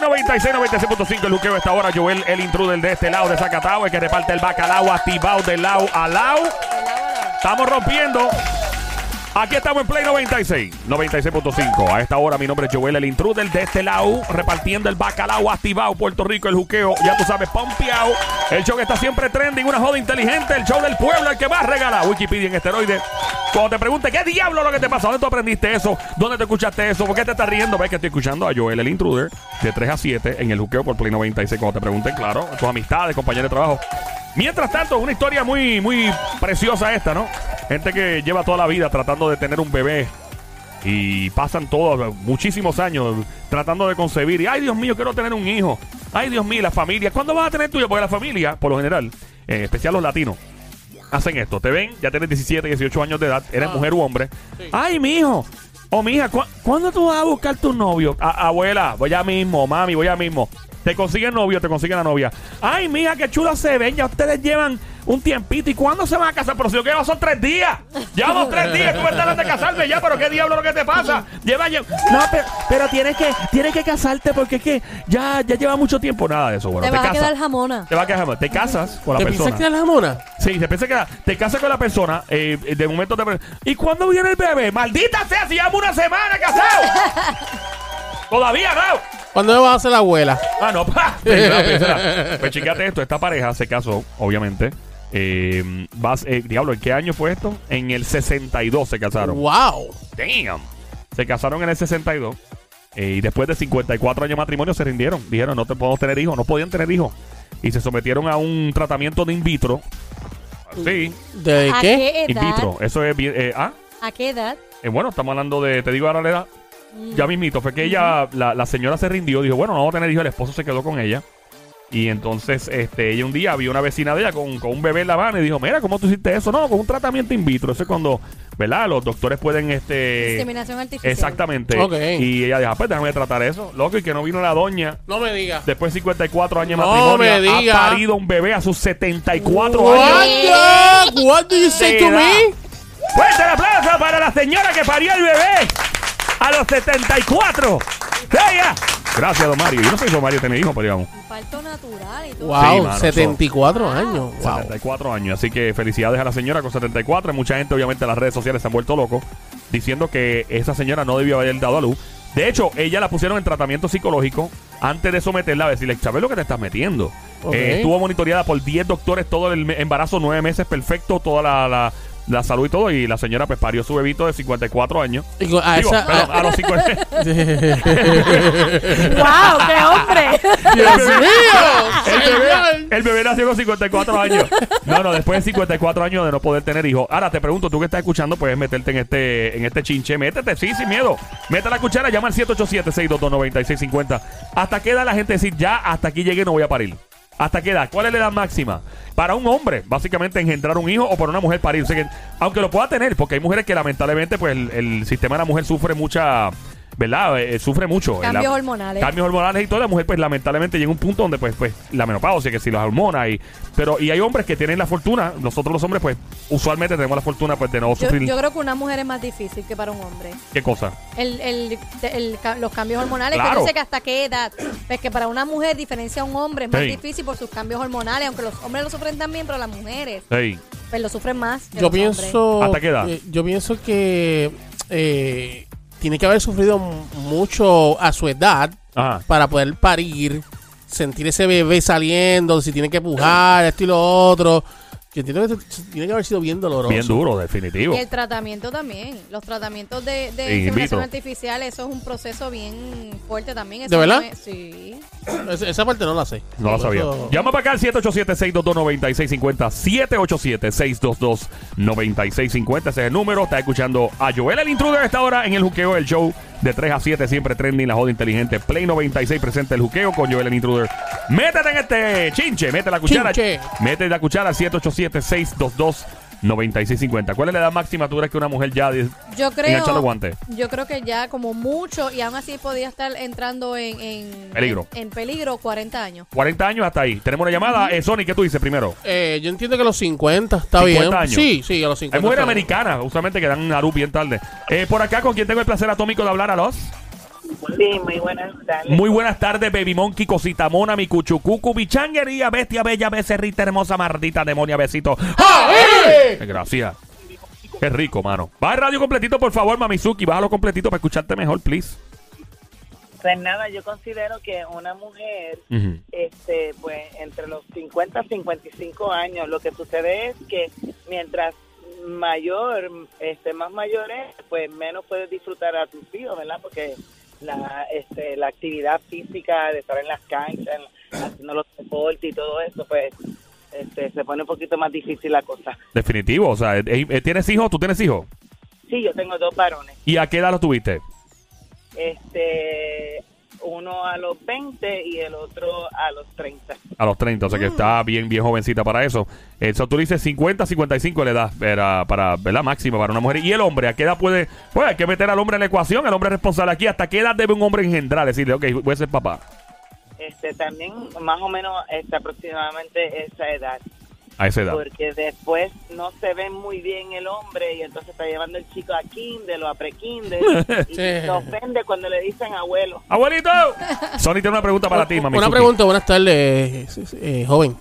Play 96, 96.5 el juqueo esta hora. Joel, el intruder de este lado de Zacatau, el que reparte el bacalao activado de lado a lado. Estamos rompiendo. Aquí estamos en Play 96, 96.5. A esta hora mi nombre es Joel, el intruder de este lado, repartiendo el bacalao activado, Puerto Rico, el juqueo, ya tú sabes, pompeado. El show que está siempre trending, una joda inteligente, el show del pueblo, el que más regala. Wikipedia en esteroide. Cuando te pregunte, ¿qué diablo lo que te pasa? ¿Dónde tú aprendiste eso? ¿Dónde te escuchaste eso? ¿Por qué te estás riendo? Ves que estoy escuchando a Joel, el intruder, de 3 a 7 en el juqueo por Play 96. Cuando te pregunten, claro, tus amistades, compañeros de trabajo. Mientras tanto, una historia muy, muy preciosa esta, ¿no? Gente que lleva toda la vida tratando de tener un bebé y pasan todos, muchísimos años tratando de concebir. Y, ay, Dios mío, quiero tener un hijo. Ay, Dios mío, la familia. ¿Cuándo vas a tener tuyo? Porque la familia, por lo general, en especial los latinos, hacen esto. Te ven, ya tienes 17, 18 años de edad, eres Ah. mujer u hombre. Sí. Ay, mi hijo. O mi hija, ¿cu- ¿cuándo tú vas a buscar tu novio? A- abuela, voy ya mismo, mami, voy ya mismo. Te consiguen novio, te consiguen la novia. Ay, mija, qué chulo se ven. Ya ustedes llevan un tiempito. ¿Y cuándo se van a casar? Pero si yo que son tres días. Llevamos tres días. Tú me estás de casarme ya, pero qué diablo lo que te pasa. Lleva, lleva. No, pero, pero tienes que tienes que casarte porque es que ya, ya lleva mucho tiempo. Nada de eso, bueno. Te vas a casas. quedar jamona. Te vas a quedar jamón. Te casas con la ¿Te persona. piensas que era la jamona? Sí, te piensa que te casas con la persona, eh, de momento te ¿Y cuándo viene el bebé? ¡Maldita sea! Si llevamos una semana casado. Todavía no. ¿Cuándo me vas a hacer la abuela? Ah, no, pa. Espera, espera. Pues chequeate esto. Esta pareja se casó, obviamente. Eh, vas, eh, diablo, ¿en qué año fue esto? En el 62 se casaron. ¡Wow! Damn. Se casaron en el 62. eh, y después de 54 años de matrimonio se rindieron. Dijeron, no te podemos tener hijos. No podían tener hijos. Y se sometieron a un tratamiento de in vitro. Sí, ¿De ¿A qué? qué in edad? vitro. Eso es bien. eh, ah, ¿A qué edad? eh, bueno, estamos hablando de. Te digo ahora la edad. Ya mismito. Fue que ella, la, la señora se rindió. Dijo, bueno, no vamos a tener hijos. El esposo se quedó con ella. Y entonces, este, ella un día vio una vecina de ella con, con un bebé en la mano y dijo, mira, ¿cómo tú hiciste eso? No, con un tratamiento in vitro. Eso es cuando, ¿verdad? Los doctores pueden, este... Inseminación artificial. Exactamente. Ok. Y ella dijo, ah, pues déjame tratar eso. Loco, y que no vino la doña. No me digas. Después de 54 años de No matrimonio, me diga. ha parido un bebé a sus 74 What, años. the- What do you say to me? Fuerte el aplauso para la señora que parió el bebé a los 74. ¡Ella! Gracias, don Mario. Yo no sé si don Mario tiene hijos, pero digamos. Un parto natural y todo. Wow, mano, 74 años. Wow. 74 años. Así que felicidades a la señora con 74. Mucha gente, obviamente, en las redes sociales se han vuelto locos diciendo que esa señora no debió haber dado a luz. De hecho, ella la pusieron en tratamiento psicológico antes de someterla a decirle, ¿sabes lo que te estás metiendo? Ok. Eh, estuvo monitoreada por 10 doctores todo el me- embarazo, 9 meses, perfecto, toda la, la- la salud y todo. Y la señora pues parió su bebito de 54 años. A Digo, esa- perdón, a los 50. ¡Wow! ¡Qué hombre! ¡Dios mío! El bebé, el bebé nació con 54 años. No, no, después de 54 años de no poder tener hijos. Ahora te pregunto, tú que estás escuchando, puedes meterte en este, en este chinche. Métete, sí, sin miedo. Mete la cuchara, llama al 787-622-9650. ¿Hasta qué edad la gente decir ya, hasta aquí llegué, no voy a parir? ¿Hasta qué edad? ¿Cuál es la edad máxima? Para un hombre, básicamente engendrar un hijo o para una mujer parir. O que, aunque lo pueda tener, porque hay mujeres que lamentablemente, pues el, el sistema de la mujer sufre mucha. ¿Verdad? Eh, sufre mucho. Cambios La- hormonales. Cambios hormonales y toda la mujer, pues lamentablemente llega un punto donde, pues, pues la menopausia, que si las hormonas y. Pero, y hay hombres que tienen la fortuna, nosotros los hombres, pues, usualmente tenemos la fortuna, pues, de no Yo, sufrir. yo creo que una mujer es más difícil que para un hombre. ¿Qué cosa? El, el, el los cambios hormonales, que Claro. sé que hasta qué edad. Es que para una mujer diferencia a un hombre es más Sí. difícil por sus cambios hormonales, aunque los hombres lo sufren también, pero las mujeres Hey. pues lo sufren más. que Yo los hombres. pienso. ¿Hasta qué edad? eh, yo pienso que eh, tiene que haber sufrido mucho a su edad Ajá. para poder parir, sentir ese bebé saliendo, si tiene que pujar, esto y lo otro. Yo entiendo que tiene que haber sido bien doloroso. Bien duro, definitivo. Y el tratamiento también. Los tratamientos de, de Sí, in inseminación vitro. artificial, eso es un proceso bien fuerte también. Eso ¿De verdad? no es- sí. Esa, esa parte no la sé. No la sabía. eso- Llama para acá al 787-622-9650. 787-622-9650. Ese es el número. Está escuchando a Joel el intruder a esta hora en el juqueo del show de 3 a 7. Siempre trending la joda inteligente. Play 96 presenta el juqueo con Joel el intruder. Métete en este chinche. Mete la cuchara. Chinche. Mete la cuchara al 787-622-9650. 9650. ¿Cuál es la edad máxima tú crees que una mujer ya Yo creo, engancha los guantes? yo creo que ya como mucho, y aún así podía estar entrando en, en Peligro. En, en peligro 40 años. 40 años hasta ahí. Tenemos una llamada. Eh, Sony, ¿qué tú dices primero? Eh, yo entiendo que a los 50 está 50 bien. años. Sí, sí, a los 50. Hay mujeres americanas, usualmente que dan una luz bien tarde. Eh, por acá, con quien tengo el placer atómico de hablar a los. Sí, muy buenas tardes. Muy buenas tardes, Baby Monkey, Cosita Mona, mi cuchucucu, mi changuería, bestia bella, becerrita hermosa, maldita demonia, besito. ¡Ay! Gracias. Qué rico, mano. Baja el radio completito, por favor, Mamizuki. Bájalo completito para escucharte mejor, please. Pues nada, yo considero que una mujer, este, pues entre los 50 y 55 años, lo que sucede es que mientras mayor, este, más mayor es, pues menos puedes disfrutar a tus hijos, ¿verdad? Porque la, este, la actividad física de estar en las canchas, en- haciendo los deportes y todo eso, pues este, se pone un poquito más difícil la cosa. Definitivo. O sea, eh, eh, ¿tienes hijos? ¿Tú tienes hijos? Sí, yo tengo dos varones. ¿Y a qué edad los tuviste? este uno a los 20 y el otro a los 30. A los 30, o sea que está bien, bien jovencita para eso. Eso tú dices 50, 55 la edad era para, ¿verdad? Máxima para una mujer. ¿Y el hombre? ¿A qué edad puede? Pues hay que meter al hombre en la ecuación, el hombre es responsable aquí. ¿Hasta qué edad debe un hombre engendrar? Decirle, ok, voy a ser papá. Este también más o menos este, aproximadamente esa edad, A esa edad. porque después no se ve muy bien el hombre y entonces está llevando el chico a kinder o a pre-kinder y Sí. se ofende cuando le dicen abuelo. ¡Abuelito! Sony tiene una pregunta para ti, mami. Una pregunta, buenas tardes, eh, eh, joven.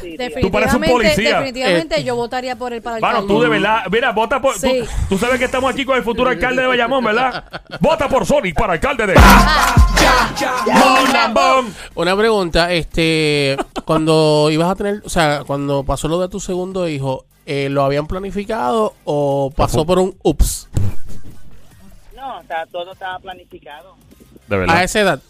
Sí. Tú pareces un Definitivamente, policía. definitivamente Eh, yo votaría por el para Mano, alcalde. tú de verdad, mira, vota por. Sí. Tú, tú sabes que estamos aquí con el futuro alcalde de Bayamón, ¿verdad? Vota por Sonic para alcalde de. Una pregunta, este, cuando ibas a tener, o sea, cuando pasó lo de tu segundo hijo, eh, ¿lo habían planificado o pasó por un ups? No, o sea, todo estaba planificado. De A verdad. esa edad.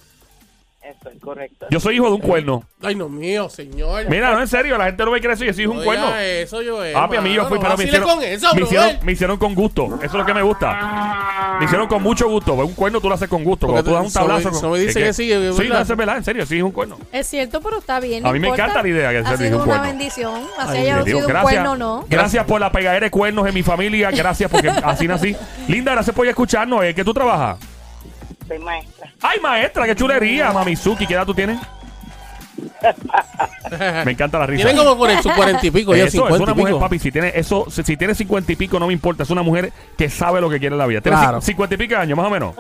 Es correcto. Yo soy hijo de un cuerno. Ay, no mío, señor. Mira, no, en serio, la gente no me cree eso. Yo soy hijo de un No cuerno. eso, yo Ah, mi amigo, fui, pero me hicieron, con eso, me, hicieron, me hicieron con gusto. Eso es lo que me gusta. Me hicieron con mucho gusto. Un cuerno tú lo haces con gusto. Cuando tú das un eso me- tablazo. eso con- me dice ¿Qué, que sí, es Sí, no, es verdad. En serio, sí, es un cuerno. Es cierto, pero está bien. A no mí me encanta la idea que Ha sea sido un una bendición. Así Ay, haya sido un gracias, cuerno o no. gracias por la pegadera de cuernos en mi familia. Gracias porque así nací. Linda, gracias por escucharnos. ¿Eh? ¿Qué tú trabajas? Soy maestra. Ay, maestra, qué chulería, Mamizuki. ¿Qué edad tú tienes? Me encanta la risa. Tienen como cuarenta cuarenta y pico, ya Eso es una y mujer, pico. papi. Si tiene eso, si, si tiene cincuenta y pico, no me importa. Es una mujer que sabe lo que quiere en la vida. Tiene Claro. ci- cincuenta y pico años, más o menos.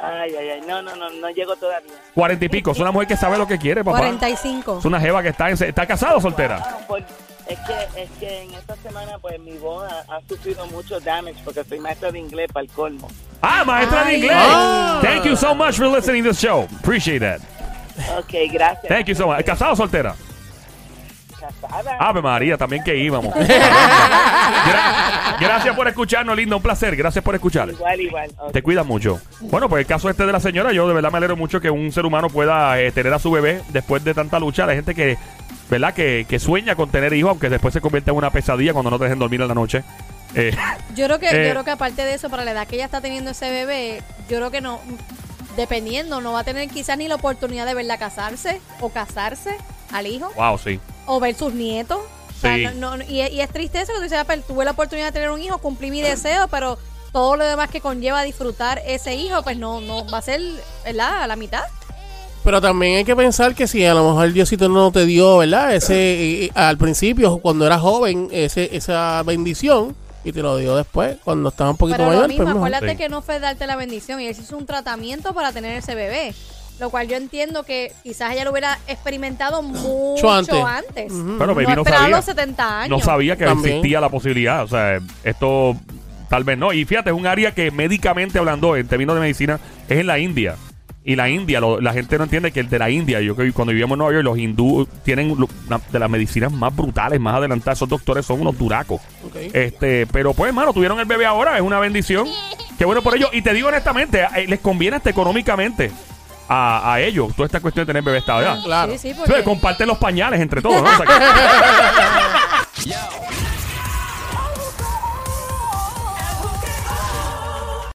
Ay, ay, ay. No, no, no, no llego todavía. Cuarenta y pico. Es una mujer que sabe lo que quiere, papá. 45. Es una jeva que está, en, está casada o soltera. Pues, es que, es que en esta semana, pues mi voz ha, ha sufrido mucho damage porque soy maestra de inglés para el colmo. Ah, maestra de inglés. Ah. Thank you so much for listening to the show. Appreciate that. Ok, gracias. Thank you so much. ¿Casada o soltera? Casada. Ave María, también que íbamos. Gra- gracias por escucharnos, linda. Un placer. Gracias por escuchar. Igual, igual. Te cuidas mucho. Bueno, pues el caso este de la señora, yo de verdad me alegro mucho que un ser humano pueda eh, tener a su bebé después de tanta lucha. Hay gente que, ¿verdad? Que, que sueña con tener hijos, aunque después se convierte en una pesadilla cuando no te dejen dormir en la noche. Eh, Yo creo que, Eh. yo creo que aparte de eso, para la edad que ella está teniendo ese bebé, yo creo que no, dependiendo, no va a tener quizás ni la oportunidad de verla casarse o casarse al hijo wow, sí. o ver sus nietos. O sea, Sí. no- no- y, y es triste eso que tú dices, "Ah, pero tuve la oportunidad de tener un hijo, cumplí mi deseo, pero todo lo demás que conlleva disfrutar ese hijo, pues no, no va a ser, ¿verdad? A la mitad. Pero también hay que pensar que si a lo mejor Diosito no te dio, ¿verdad? Ese eh, al principio, cuando eras joven, ese, esa bendición, y te lo dio después, cuando estaba un poquito Pero mayor. lo mismo, pues, mejor. acuérdate Sí. que no fue darte la bendición y él hizo un tratamiento para tener ese bebé. Lo cual yo entiendo que quizás ella lo hubiera experimentado mucho antes. Pero baby no no sabía. los 70 años. No sabía que También. existía la posibilidad. O sea, esto tal vez no. Y fíjate, es un área que médicamente hablando, en términos de medicina, es en la India. Y la India, lo- la gente no entiende que el de la India, yo que cuando vivíamos en Nueva York, los hindúes tienen lo- una de las medicinas más brutales, más adelantadas. Esos doctores son unos duracos. Este, pero pues, hermano, tuvieron el bebé ahora, es una bendición. Qué bueno por ellos. Y te digo honestamente, eh, les conviene hasta económicamente a, a ellos toda esta cuestión de tener bebé a esta edad. Claro. Sí, sí, comparten los pañales entre todos, ¿no? O sea, que-